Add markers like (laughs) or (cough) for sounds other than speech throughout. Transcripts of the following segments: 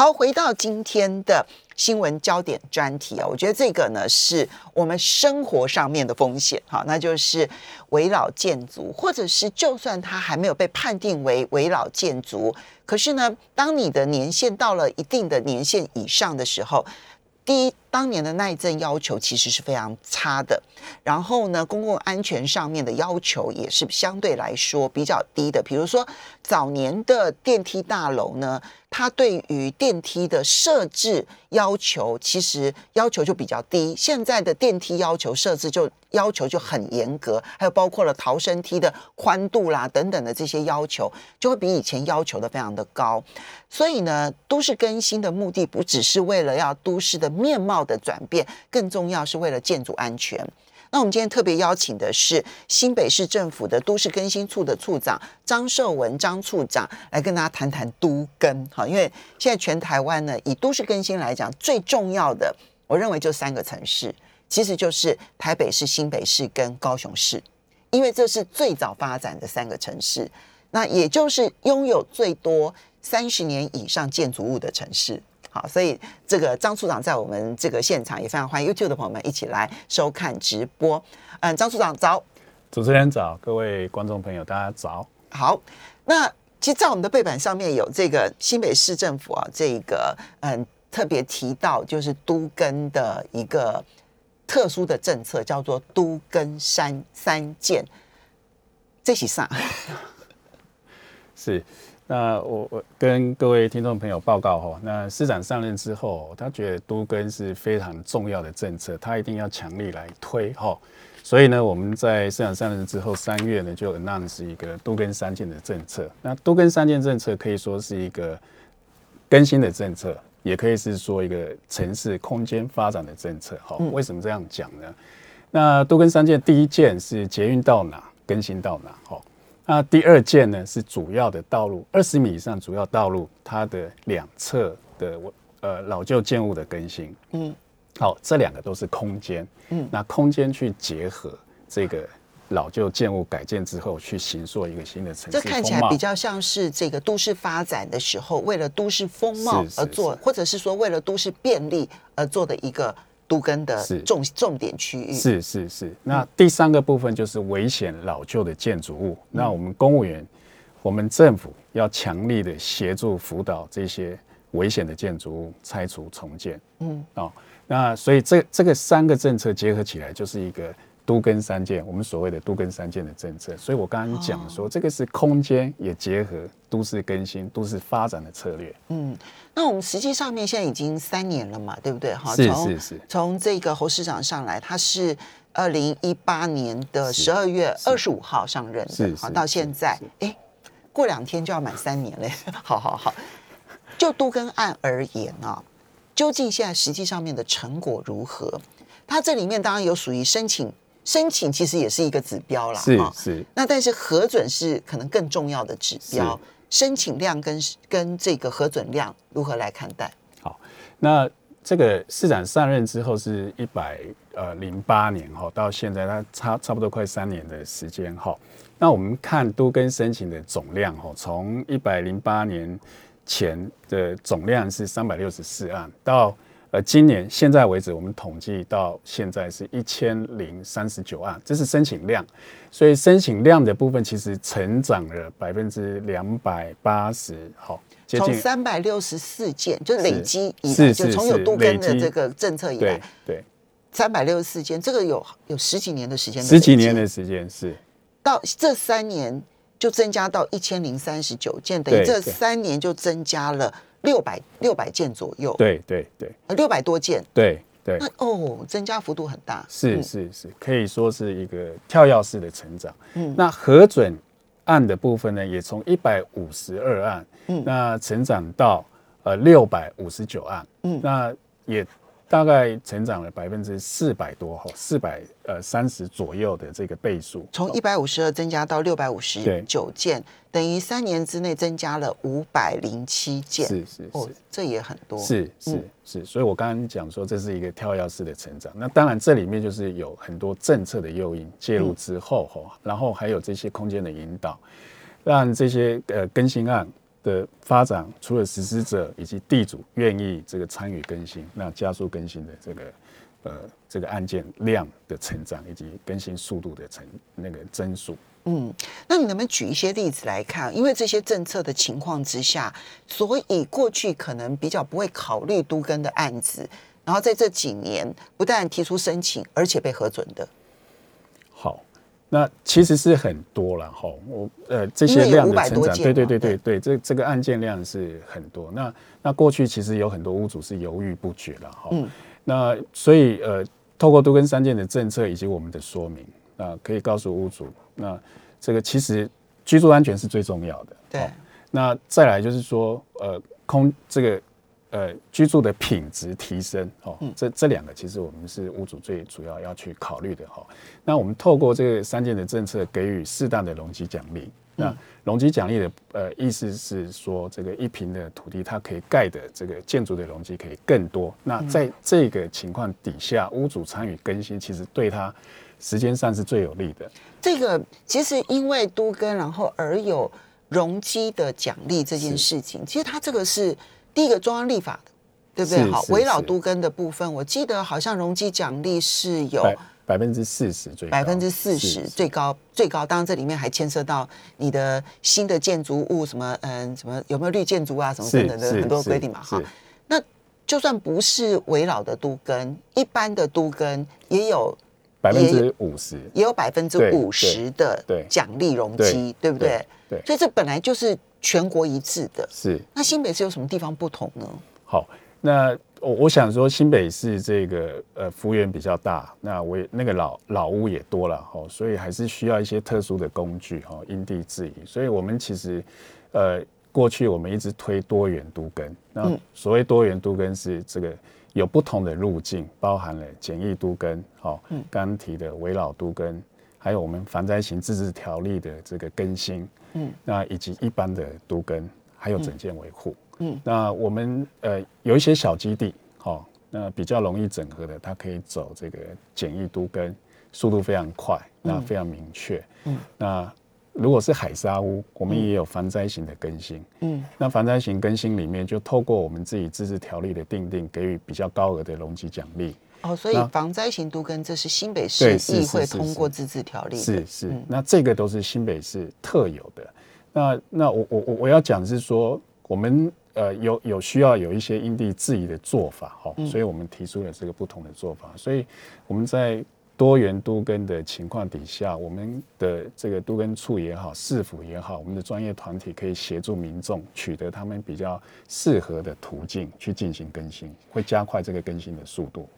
好，回到今天的新闻焦点专题啊，我觉得这个呢是我们生活上面的风险，好，那就是围老建筑，或者是就算它还没有被判定为围老建筑，可是呢，当你的年限到了一定的年限以上的时候，第一，当年的耐震要求其实是非常差的，然后呢，公共安全上面的要求也是相对来说比较低的。比如说，早年的电梯大楼呢，它对于电梯的设置要求其实要求就比较低，现在的电梯要求设置就要求就很严格，还有包括了逃生梯的宽度啦等等的这些要求，就会比以前要求的非常的高。所以呢，都市更新的目的不只是为了要都市的面貌的转变，更重要是为了建筑安全。那我们今天特别邀请的是新北市政府的都市更新处的处长张寿文张处长来跟大家谈谈都更。好，因为现在全台湾呢，以都市更新来讲，最重要的，我认为就三个城市，其实就是台北市、新北市跟高雄市，因为这是最早发展的三个城市，那也就是拥有最多三十年以上建筑物的城市。好，所以这个张处长在我们这个现场也非常欢迎 YouTube 的朋友们一起来收看直播。嗯，张处长早。主持人早，各位观众朋友大家早。好，那其实，在我们的背板上面有这个新北市政府啊，这个嗯特别提到就是都更的一个特殊的政策，叫做都更三三件。这是啥？(laughs) 是，那我我跟各位听众朋友报告哈，那市长上任之后，他觉得都更是非常重要的政策，他一定要强力来推哈。所以呢，我们在市长上任之后，三月呢就 announce 一个都更三件的政策。那都更三件政策可以说是一个更新的政策，也可以是说一个城市空间发展的政策。哈，为什么这样讲呢？那都更三件，第一件是捷运到哪更新到哪，哈。那第二件呢是主要的道路，二十米以上主要道路，它的两侧的呃老旧建物的更新。嗯，好，这两个都是空间。嗯，那空间去结合这个老旧建物改建之后，去形塑一个新的城市这看起来比较像是这个都市发展的时候，为了都市风貌而做，或者是说为了都市便利而做的一个。都跟的重重点区域。是是是，那第三个部分就是危险老旧的建筑物。那我们公务员，我们政府要强力的协助辅导这些危险的建筑物拆除重建。嗯，哦，那所以这这个三个政策结合起来，就是一个都更三件，我们所谓的都更三件的政策。所以我刚刚讲说，这个是空间也结合都市更新、都市发展的策略。嗯。那我们实际上面现在已经三年了嘛，对不对？哈，是是是。从这个侯市长上来，他是二零一八年的十二月二十五号上任的，好，到现在，哎，过两天就要满三年嘞。(laughs) 好好好，就都更案而言啊，究竟现在实际上面的成果如何？它这里面当然有属于申请，申请其实也是一个指标啦，是是。那但是核准是可能更重要的指标。申请量跟跟这个核准量如何来看待？好，那这个市长上任之后是一百呃零八年哈，到现在他差差不多快三年的时间哈。那我们看都跟申请的总量哈，从一百零八年前的总量是三百六十四案，到呃今年现在为止，我们统计到现在是一千零三十九案，这是申请量。所以申请量的部分其实成长了百分之两百八十，好，从三百六十四件就累积以来，就从有杜根的这个政策以来，对，三百六十四件，这个有有十几年的时间，十几年的时间是到这三年就增加到一千零三十九件，等于这三年就增加了六百六百件左右，对对对，六百多件，对。对，那哦，增加幅度很大，是是是，可以说是一个跳跃式的成长。嗯，那核准案的部分呢，也从一百五十二案，嗯，那成长到呃六百五十九案，嗯，那也大概成长了百分之四百多哈，四百呃三十左右的这个倍数，从一百五十二增加到六百五十九件，等于三年之内增加了五百零七件。是是是，这也很多。是是是，所以我刚刚讲说这是一个跳跃式的成长。那当然这里面就是有很多政策的诱因介入之后哈，然后还有这些空间的引导，让这些呃更新案。的发展，除了实施者以及地主愿意这个参与更新，那加速更新的这个呃这个案件量的成长，以及更新速度的成那个增速。嗯，那你能不能举一些例子来看？因为这些政策的情况之下，所以过去可能比较不会考虑都更的案子，然后在这几年不但提出申请，而且被核准的。好。那其实是很多了哈，我呃这些量的成长，对对对对对，这这个案件量是很多。那那过去其实有很多屋主是犹豫不决了哈。嗯。那所以呃，透过都根三件的政策以及我们的说明，那可以告诉屋主，那这个其实居住安全是最重要的。对。那再来就是说呃空这个。呃，居住的品质提升，哦，这这两个其实我们是屋主最主要要去考虑的，哈。那我们透过这个三件的政策，给予适当的容积奖励。那容积奖励的呃意思是说，这个一平的土地，它可以盖的这个建筑的容积可以更多。那在这个情况底下，屋主参与更新，其实对他时间上是最有利的。这个其实因为都跟，然后而有容积的奖励这件事情，其实它这个是。第一个中央立法的，对不对？好，围绕都根的部分，我记得好像容积奖励是有百分之四十，最百分之四十最高最高。当然这里面还牵涉到你的新的建筑物什么，嗯，什么有没有绿建筑啊，什么等等的很多规定嘛。哈，那就算不是围绕的都根，一般的都根也有百分之五十，也有百分之五十的奖励容积，对不对？对，所以这本来就是。全国一致的，是那新北市有什么地方不同呢？好，那我我想说，新北市这个呃幅员比较大，那我那个老老屋也多了哈，所以还是需要一些特殊的工具哈，因地制宜。所以我们其实呃过去我们一直推多元都根，那所谓多元都根是这个有不同的路径，包含了简易都根，好，刚提的围老都根，还有我们防灾型自治条例的这个更新。嗯，那以及一般的都根，还有整件维护，嗯，那我们呃有一些小基地，哈，那比较容易整合的，它可以走这个简易都根，速度非常快，那非常明确，嗯，那如果是海沙屋，我们也有防灾型的更新，嗯，那防灾型更新里面，就透过我们自己自治条例的定定，给予比较高额的容积奖励。哦，所以防灾型都跟这是新北市议会通过自治条例，是是，那这个都是新北市特有的。那那我我我我要讲是说，我们呃有有需要有一些因地制宜的做法哈，所以我们提出了这个不同的做法。所以我们在多元都跟的情况底下，我们的这个都跟处也好，市府也好，我们的专业团体可以协助民众取得他们比较适合的途径去进行更新，会加快这个更新的速度。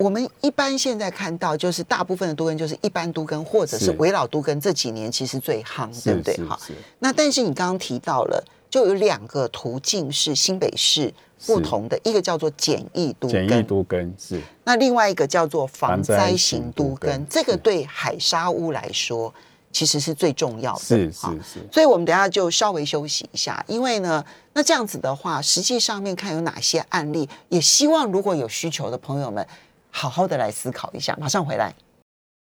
我们一般现在看到，就是大部分的都根就是一般都根，或者是围绕都根，这几年其实最夯，对不对？哈。那但是你刚刚提到了，就有两个途径是新北市不同的，一个叫做简易都简易都根是，那另外一个叫做防灾型都根，这个对海沙屋来说其实是最重要的，是是是。所以我们等下就稍微休息一下，因为呢，那这样子的话，实际上面看有哪些案例，也希望如果有需求的朋友们。好好的来思考一下，马上回来。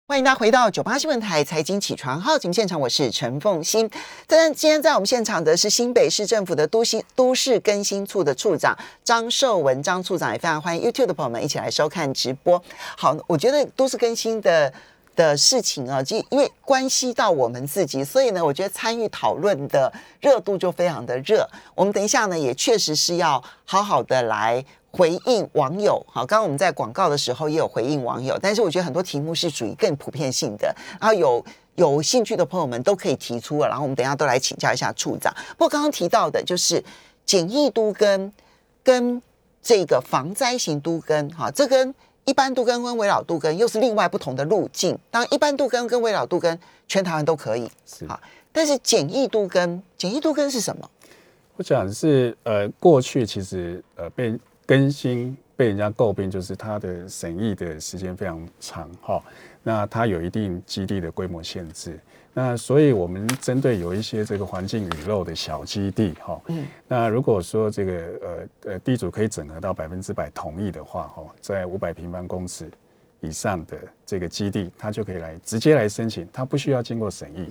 欢迎大家回到九八新闻台财经起床号节目现场，我是陈凤欣。但今天在我们现场的是新北市政府的都新都市更新处的处长张寿文张处长，也非常欢迎 YouTube 的朋友们一起来收看直播。好，我觉得都市更新的的事情啊，就因为关系到我们自己，所以呢，我觉得参与讨论的热度就非常的热。我们等一下呢，也确实是要好好的来。回应网友，好，刚刚我们在广告的时候也有回应网友，但是我觉得很多题目是属于更普遍性的，然后有有兴趣的朋友们都可以提出了，然后我们等下都来请教一下处长。不过刚刚提到的就是简易都跟跟这个防灾型都跟，哈，这跟一般都跟跟围绕都跟又是另外不同的路径。当然，一般都跟跟围绕都跟全台湾都可以，是好，但是简易都跟简易都跟是什么？我讲是呃，过去其实呃被。更新被人家诟病，就是它的审议的时间非常长哈。那它有一定基地的规模限制。那所以我们针对有一些这个环境雨漏的小基地哈，嗯，那如果说这个呃呃地主可以整合到百分之百同意的话哈，在五百平方公尺以上的这个基地，它就可以来直接来申请，它不需要经过审议。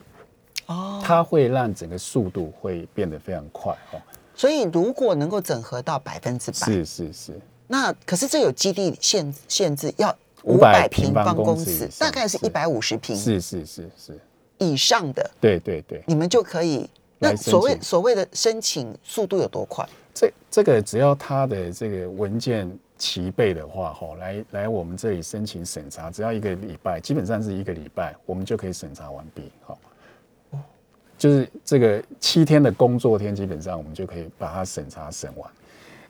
哦，它会让整个速度会变得非常快哈。所以如果能够整合到百分之百，是是是。那可是这有基地限限制，要五百平方公尺，大概是一百五十平，是是是是以上的。对对对，你们就可以。那所谓所谓的申请速度有多快？这这个只要他的这个文件齐备的话，哈，来来我们这里申请审查，只要一个礼拜，基本上是一个礼拜，我们就可以审查完毕，哈。就是这个七天的工作天，基本上我们就可以把它审查审完。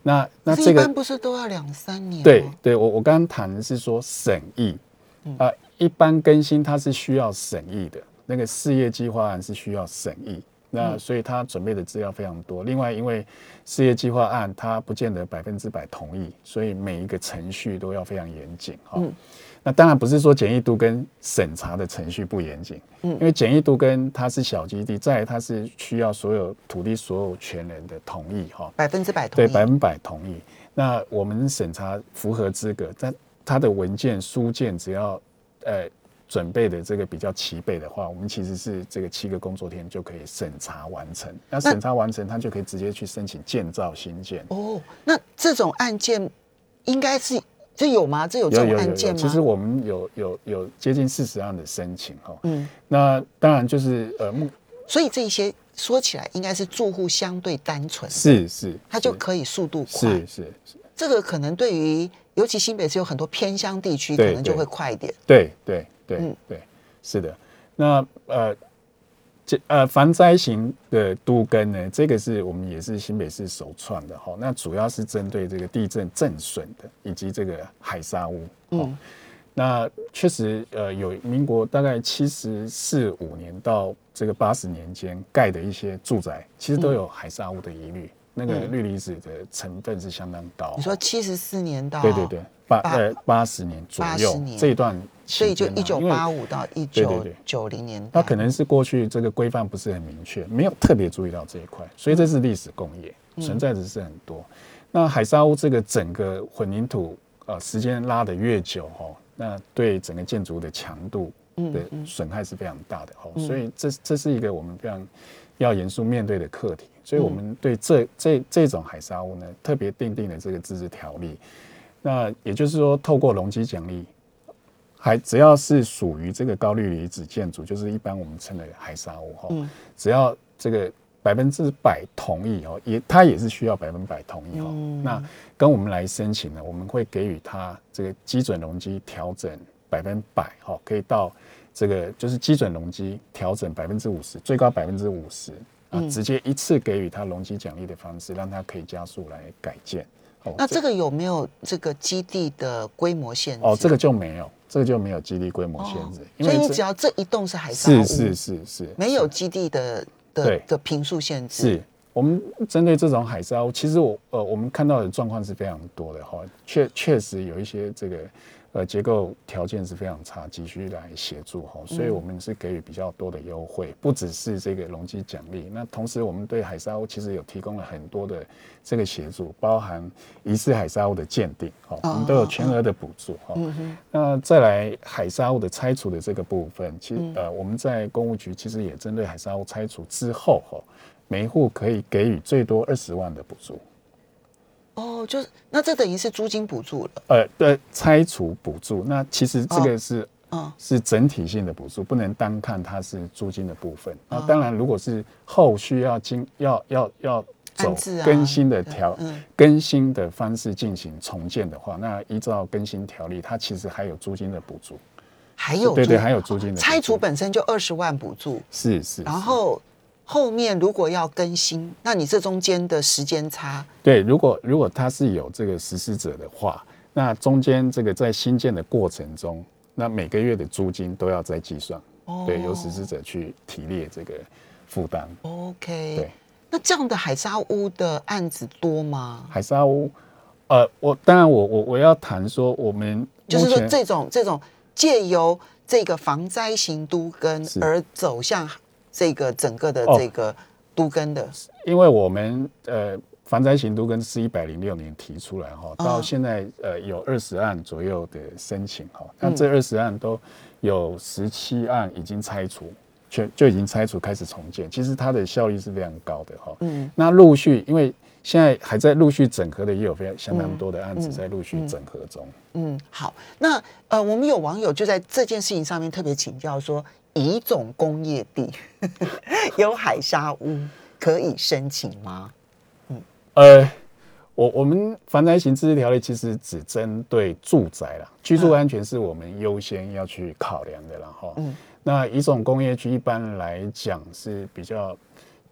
那那这个不是都要两三年？对对，我我刚刚谈的是说审议啊，一般更新它是需要审议的，那个事业计划案是需要审议。那所以他准备的资料非常多。另外，因为事业计划案他不见得百分之百同意，所以每一个程序都要非常严谨哈。那当然不是说简易度跟审查的程序不严谨，嗯，因为简易度跟它是小基地，再它是需要所有土地所有权人的同意哈，百分之百同意，对，百分百同意。那我们审查符合资格，但它的文件书件只要呃。准备的这个比较齐备的话，我们其实是这个七个工作天就可以审查完成。那审查完成，它就可以直接去申请建造新建。哦，那这种案件应该是这有吗？这有这种案件吗？其实我们有有有接近四十案的申请哈。嗯，那当然就是呃目，所以这些说起来应该是住户相对单纯，是是，他就可以速度快。是是是，这个可能对于尤其新北市有很多偏乡地区，可能就会快一点。对对。对对，是的。那呃，这呃防灾型的都根呢，这个是我们也是新北市首创的哈。那主要是针对这个地震震损的，以及这个海沙屋。嗯，那确实呃有民国大概七十四五年到这个八十年间盖的一些住宅，其实都有海沙屋的疑虑。那个氯离子的成分是相当高。你说七十四年到对对对八呃八十年左右这一段，所以就一九八五到一九九零年，它可能是过去这个规范不是很明确，没有特别注意到这一块，所以这是历史工业存在的是很多。那海沙屋这个整个混凝土呃时间拉得越久哦，那对整个建筑的强度的损害是非常大的哈，所以这这是一个我们非常要严肃面对的课题。所以，我们对这这这种海沙屋呢，特别定定了这个自治条例。那也就是说，透过容积奖励，还只要是属于这个高氯离子建筑，就是一般我们称的海沙屋哈，只要这个百分之百同意哦，也它也是需要百分百同意哦。那跟我们来申请呢，我们会给予他这个基准容积调整百分百哈，可以到这个就是基准容积调整百分之五十，最高百分之五十。直接一次给予他容积奖励的方式，让他可以加速来改建。那这个有没有这个基地的规模限制？哦，这个就没有，这个就没有基地规模限制。所以你只要这一栋是海沙屋，是是是是，没有基地的的的平数限制。是我们针对这种海沙屋，其实我呃我们看到的状况是非常多的哈，确确实有一些这个。呃，结构条件是非常差，急需来协助哈，所以我们是给予比较多的优惠，不只是这个容积奖励，那同时我们对海沙屋其实有提供了很多的这个协助，包含疑似海沙屋的鉴定，哈，我们都有全额的补助哈。那再来海沙屋的拆除的这个部分，其实呃我们在公务局其实也针对海沙屋拆除之后哈，每一户可以给予最多二十万的补助。哦，就是那这等于是租金补助了。呃，对，拆除补助，那其实这个是，嗯，是整体性的补助，不能单看它是租金的部分。那当然，如果是后续要经要要要走更新的条更新的方式进行重建的话，那依照更新条例，它其实还有租金的补助，还有对对，还有租金的拆除本身就二十万补助，是是，然后。后面如果要更新，那你这中间的时间差，对，如果如果他是有这个实施者的话，那中间这个在新建的过程中，那每个月的租金都要再计算，对，由实施者去提列这个负担。OK，对，那这样的海沙屋的案子多吗？海沙屋，呃，我当然我我我要谈说我们就是说这种这种借由这个防灾型都跟而走向这个整个的哦。这个都根的，因为我们呃防灾型都跟是一百零六年提出来哈，哦。到现在呃有二十案左右的申请哈，那嗯这二十案都有十七案已经拆除，全就已经拆除开始重建，其实它的效率是非常高的哈。嗯，那陆续因为现在还在陆续整合的，也有非常相当多的案子嗯。在陆续整合中。嗯，好，那呃，我们有网友就在这件事情上面特别请教说，乙种工业地 (laughs) 有海沙屋可以申请吗？呃，我我们防灾型自治条例其实只针对住宅啦，居住安全是我们优先要去考量的啦哈。嗯那乙种工业区一般来讲是比较，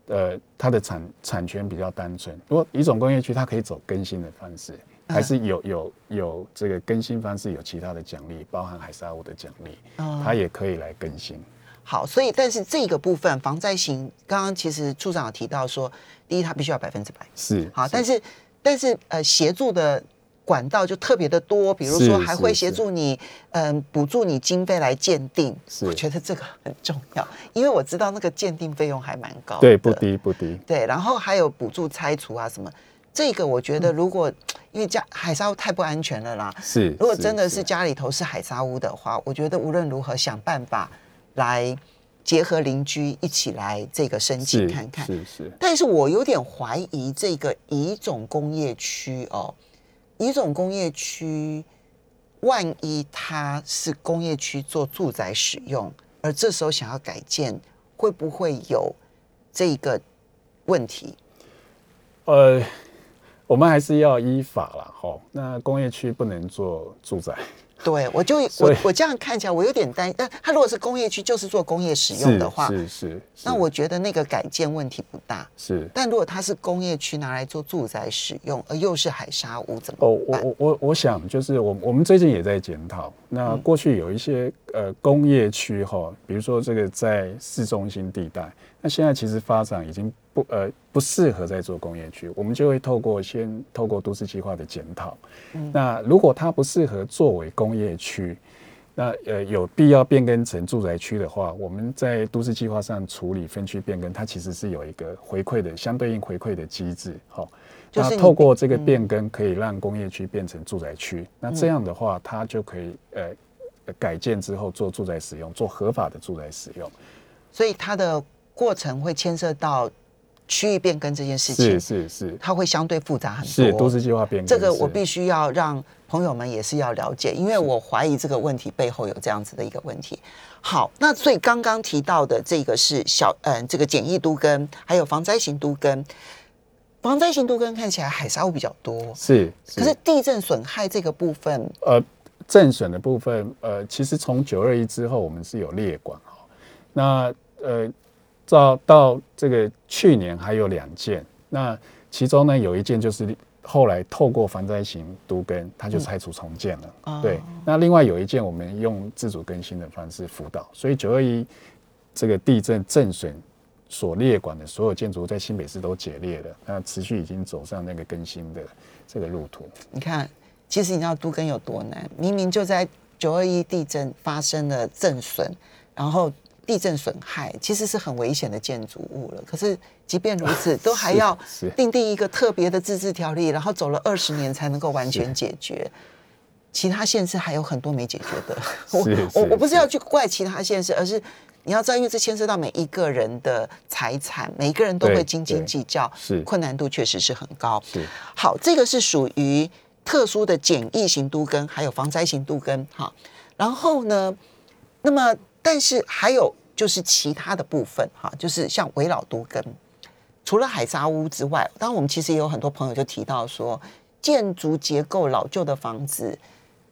呃，它的产产权比较单纯。如果乙种工业区它可以走更新的方式，还是有有有这个更新方式有其他的奖励，包含海沙屋的奖励，哦它也可以来更新。好，所以但是这个部分防灾型，刚刚其实处长有提到说，第一它必须要百分之百，是好，但是但是呃，协助的管道就特别的多，比如说是还会协助你，嗯、补助你经费来鉴定。是我觉得这个很重要，因为我知道那个鉴定费用还蛮高的，对不低不低。对，然后还有补助拆除啊什么。这个我觉得，如果、因为家海沙屋太不安全了啦，是，如果真的是家里头是海沙屋的话，我觉得无论如何想办法来结合邻居一起来这个申请看看。是是但是我有点怀疑这个乙种工业区哦，乙种工业区，万一它是工业区做住宅使用，而这时候想要改建，会不会有这个问题？呃，我们还是要依法啦，吼。那工业区不能做住宅，对，我就我我这样看起来，我有点担心。但它如果是工业区，就是做工业使用的话，是是是，那我觉得那个改建问题不大。是但如果它是工业区拿来做住宅使用，而又是海沙屋，怎么哦，我办？我我我想就是我我们最近也在检讨，那嗯过去有一些呃工业区哈，比如说这个在市中心地带，那现在其实发展已经不呃不适合再做工业区，我们就会透过先透过都市计划的检讨，嗯那如果它不适合作为工业区。那呃有必要变更成住宅区的话，我们在都市计划上处理分区变更，它其实是有一个回馈的相对应回馈的机制，好、那就是你透过这个嗯变更，可以让工业区变成住宅区。那这样的话，它就可以呃呃改建之后做住宅使用，做合法的住宅使用。所以它的过程会牵涉到区域变更这件事情，是是是它会相对复杂很多。是都市计划变更。这个我必须要让朋友们也是要了解，因为我怀疑这个问题背后有这样子的一个问题。好，那所以刚刚提到的这个是小嗯、这个简易都根，还有防灾型都根。防灾型都跟看起来海沙会比较多，是可是地震损害这个部分，呃震损的部分，呃，其实从九二一之后，我们是有列管哈。那呃，到到这个去年还有两件，那其中呢有一件就是后来透过防灾型都根，它就拆除重建了。哦对，那另外有一件我们用自主更新的方式辅导，所以九二一这个地震震损所列管的所有建筑在新北市都解裂了，那持续已经走上那个更新的这个路途。你看，其实你知道都根有多难？明明就在九二一地震发生了震损，然后地震损害，其实是很危险的建筑物了。可是即便如此，(laughs) 都还要是订定一个特别的自治条例，然后走了二十年才能够完全解决。其他县市还有很多没解决的。(laughs) 我我我不是是要去怪其他县市，而是你要知道，因为这牵涉到每一个人的财产，每一个人都会斤斤对计较，是困难度确实是很高。是好，这个是属于特殊的简易型都根，还有防灾型都根。哈，然后呢，那么但是还有就是其他的部分，哈，就是像围老都根，除了海沙屋之外，当然我们其实也有很多朋友就提到说，建筑结构老旧的房子，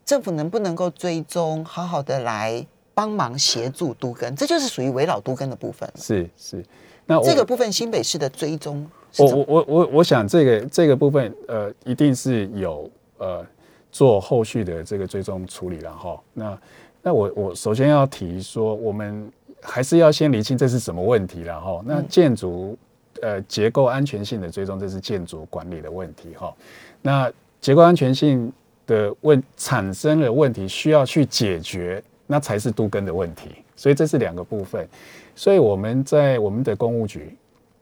政府能不能够追踪，好好的来帮忙协助都根，这就是属于围老都根的部分。是是。那我这个部分新北市的追踪我我我我我想这个这个部分呃，一定是有呃做后续的这个追踪处理了哈。那那我我首先要提说，我们还是要先厘清这是什么问题了哈。那建筑呃结构安全性的追踪，这是建筑管理的问题哈。那结构安全性的问产生了问题，需要去解决，那才是都根的问题。所以这是两个部分。所以我们在我们的公务局，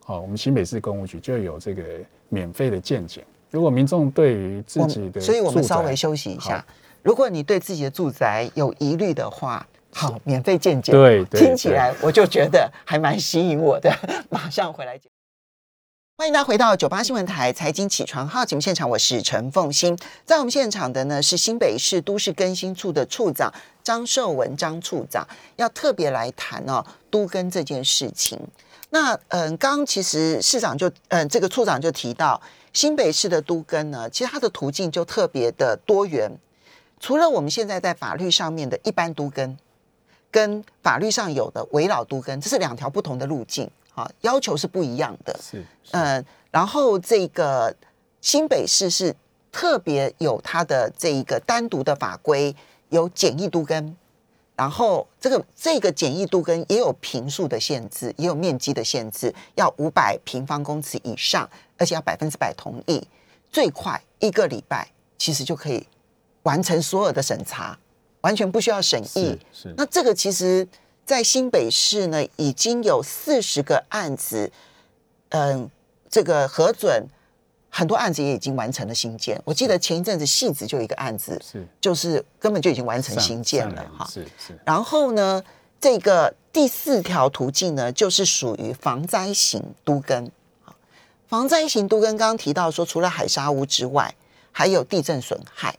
好，我们新北市公务局就有这个免费的健检。如果民众对于自己的，所以我们稍微休息一下。如果你对自己的住宅有疑虑的话，好，免费见解，对对听起来我就觉得还蛮吸引我的。(laughs) 马上回来讲。欢迎大家回到九八新闻台财经起床号节目现场，我是陈凤欣。在我们现场的呢是新北市都市更新处的处长张寿文张处长，要特别来谈哦都更这件事情。那嗯，刚刚其实市长就嗯这个处长就提到，新北市的都更呢，其实它的途径就特别的多元。除了我们现在在法律上面的一般都更，跟法律上有的围绕都更，这是两条不同的路径啊，要求是不一样的。是，是嗯，然后这个新北市是特别有它的这一个单独的法规，有简易都更，然后这个这个简易度跟也有平数的限制，也有面积的限制，要五百平方公尺以上，而且要百分之百同意，最快一个礼拜其实就可以完成所有的审查，完全不需要审议是。是那这个其实，在新北市呢，已经有四十个案子，嗯，这个核准很多案子也已经完成了新建。我记得前一阵子戏子就有一个案子，是就是根本就已经完成新建了哈。是是然后呢，这个第四条途径呢，就是属于防灾型都根。好防灾型都根刚刚提到说，除了海沙屋之外，还有地震损害。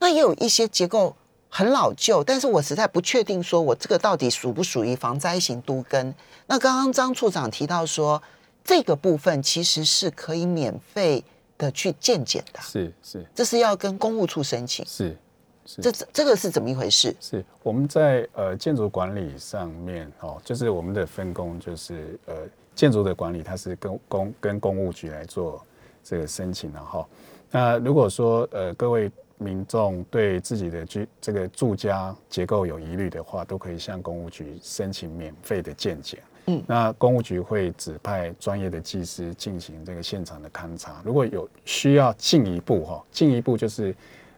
那也有一些结构很老旧，但是我实在不确定说我这个到底属不属于防灾型都根。那刚刚张处长提到说，这个部分其实是可以免费的去健检的，是是这是要跟公务处申请。是是这这个是怎么一回事？是我们在呃建筑管理上面哦，就是我们的分工就是呃建筑的管理，它是跟公跟公务局来做这个申请的哈。那如果说呃各位民众对自己的居这个住家结构有疑虑的话，都可以向公务局申请免费的鉴检。嗯那公务局会指派专业的技师进行这个现场的勘查。如果有需要进一步哈，进一步就是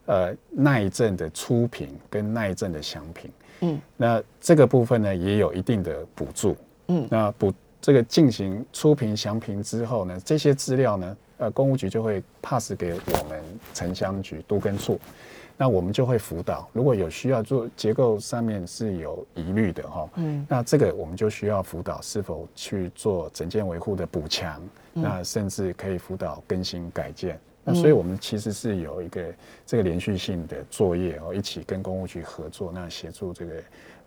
呃耐震的初评跟耐震的详评。嗯，那这个部分呢也有一定的补助。嗯那补这个进行初评详评之后呢，这些资料呢，呃，公务局就会 pass 给我们城乡局都跟处，那我们就会辅导。如果有需要做结构上面是有疑虑的哈，嗯那这个我们就需要辅导是否去做整件维护的补强，嗯那甚至可以辅导更新改建。那所以我们其实是有一个这个连续性的作业哦，一起跟公务局合作，那协助这个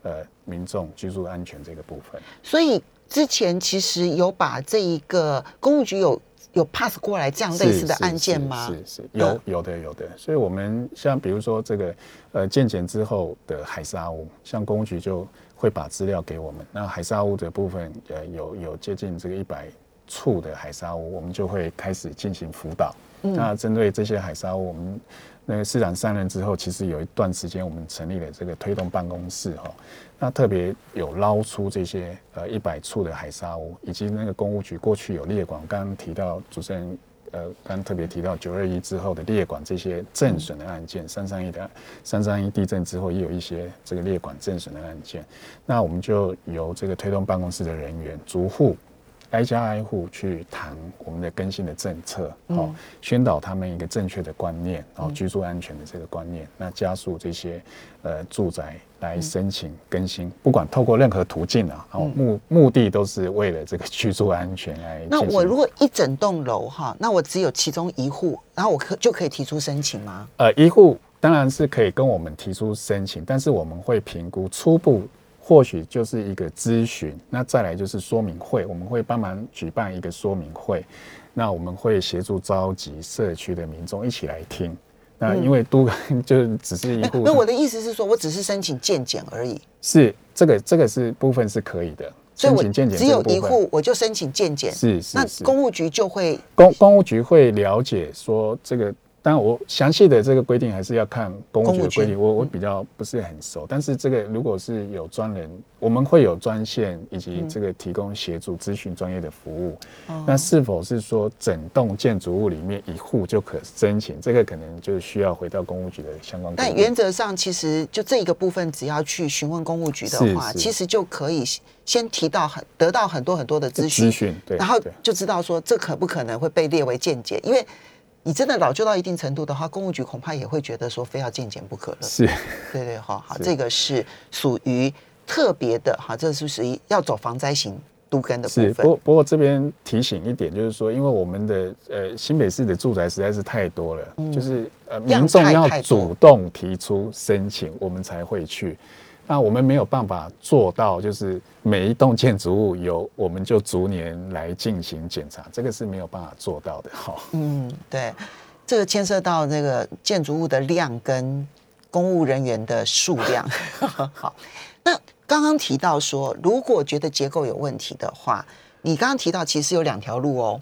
呃民众居住安全这个部分。所以之前其实有把这一个公务局有有 pass 过来这样类似的案件吗？是是是有有的有的，所以我们像比如说这个呃建检之后的海沙屋，像公务局就会把资料给我们。那海沙屋的部分呃有有接近这个一百处的海沙屋，我们就会开始进行辅导。嗯那针对这些海沙屋，我们那个市长上任之后，其实有一段时间我们成立了这个推动办公室哈、那特别有捞出这些呃一百处的海沙屋，以及那个公务局过去有列管，刚刚提到主持人呃刚特别提到九二一之后的列管这些震损的案件，三三一的三三一地震之后也有一些这个列管震损的案件，那我们就由这个推动办公室的人员逐户。挨家挨户去谈我们的更新的政策，哦，宣导他们一个正确的观念，哦，居住安全的这个观念，那加速这些呃住宅来申请更新，不管透过任何途径啊，哦，目目的都是为了这个居住安全来。那我如果一整栋楼哈，那我只有其中一户，然后我可就可以提出申请吗？呃，一户当然是可以跟我们提出申请，但是我们会评估初步。或许就是一个咨询，那再来就是说明会，我们会帮忙举办一个说明会，那我们会协助召集社区的民众一起来听。那因为都 (laughs) 就只是一户，哎那我的意思是说，我只是申请健检而已，是这个这个是部分是可以的，所以我申请健检只有一户我就申请健检，那是是那公务局就会公公务局会了解说这个当然我详细的这个规定还是要看公务局的规定，我我比较不是很熟。但是这个如果是有专人，我们会有专线以及这个提供协助咨询专业的服务。那是否是说整栋建筑物里面一户就可申请？这个可能就需要回到公务局的相关但。原则上，其实就这一个部分，只要去询问公务局的话，其实就可以先提到很得到很多很多的资讯，然后就知道说这可不可能会被列为见解，因为你真的老旧到一定程度的话，公务局恐怕也会觉得说非要见检不可了。是对对，好好，是这个是属于特别的哈，这是属于要走防灾型都根的部是，不分过。不过这边提醒一点，就是说，因为我们的呃新北市的住宅实在是太多了，就是呃民众要主动提出申请，我们才会去。那我们没有办法做到，就是每一栋建筑物有我们就逐年来进行检查，这个是没有办法做到的。哈，嗯，对，这个牵涉到这个建筑物的量跟公务人员的数量。(laughs) 好，那刚刚提到说，如果觉得结构有问题的话，你刚刚提到其实有两条路哦。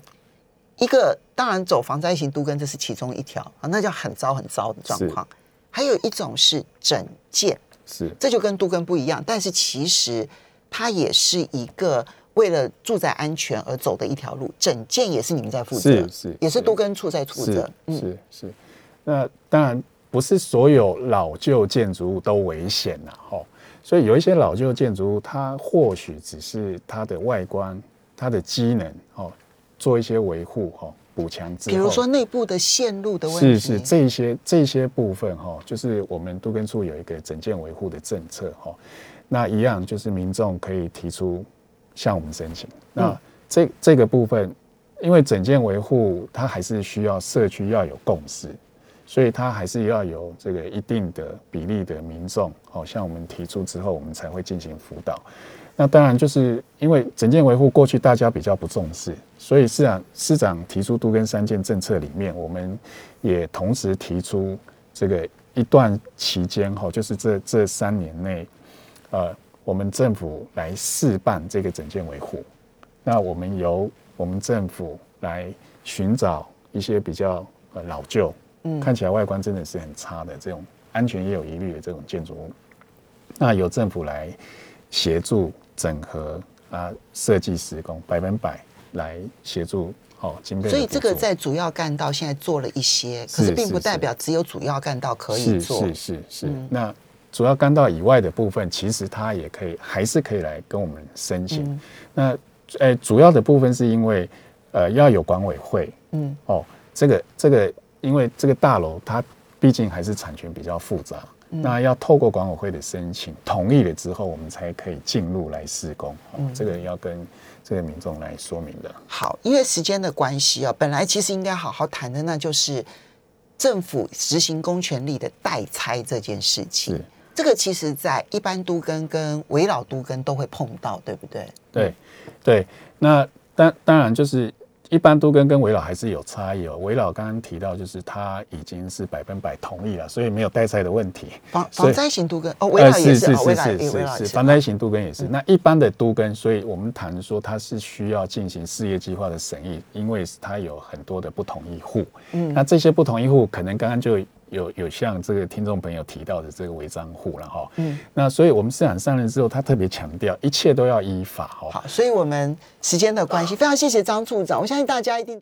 一个当然走防灾型都跟，这是其中一条啊，那叫很糟很糟的状况。还有一种是整建，是这就跟都根不一样，但是其实它也是一个为了住宅安全而走的一条路。整件也是你们在负责，是是也是是都根处在负责。嗯是是是。那当然不是所有老旧建筑物都危险呐，哈。所以有一些老旧建筑物，它或许只是它的外观、它的机能哦，做一些维护哈，补强之后。比如说内部的线路的问题，是是这些这些部分哈，就是我们都根处有一个整件维护的政策哈。那一样就是民众可以提出向我们申请。那这这个部分，因为整件维护它还是需要社区要有共识，所以它还是要有这个一定的比例的民众，好向我们提出之后，我们才会进行辅导。那当然就是因为整件维护过去大家比较不重视，所以市长市长提出都跟三件政策里面，我们也同时提出这个一段期间哈，就是这这三年内，呃，我们政府来试办这个整件维护。那我们由我们政府来寻找一些比较呃老旧，嗯看起来外观真的是很差的这种安全也有疑虑的这种建筑物，那由政府来协助整合啊设计施工，百分百来协助哦。所以这个在主要干道现在做了一些，可是是并不代表只有主要干道可以做。是是是。嗯那主要干道以外的部分，其实它也可以，还是可以来跟我们申请。嗯那呃，主要的部分是因为呃要有管委会嗯哦，这个这个，因为这个大楼它毕竟还是产权比较复杂。嗯那要透过管委会的申请同意了之后，我们才可以进入来施工。哦嗯这个要跟这个民众来说明的。好，因为时间的关系啊，本来其实应该好好谈的，那就是政府执行公权力的代拆这件事情是。这个其实，在一般都跟跟围绕都跟都会碰到，对不对？对，对，那当当然就是一般都跟跟围老还是有差异哦。围老刚刚提到，就是他已经是百分百同意了，所以没有代赛的问题。防防灾型都跟哦，围老也呃是是，是是是是防灾型都跟也是。那一般的都跟，所以我们谈说它是需要进行事业计划的审议，因为它有很多的不同意户。嗯那这些不同意户，可能刚刚就有有像这个听众朋友提到的这个违章户了哈。嗯，那所以我们市场上任之后，他特别强调一切都要依法哦。好，所以我们时间的关系，非常谢谢张处长，我相信大家一定。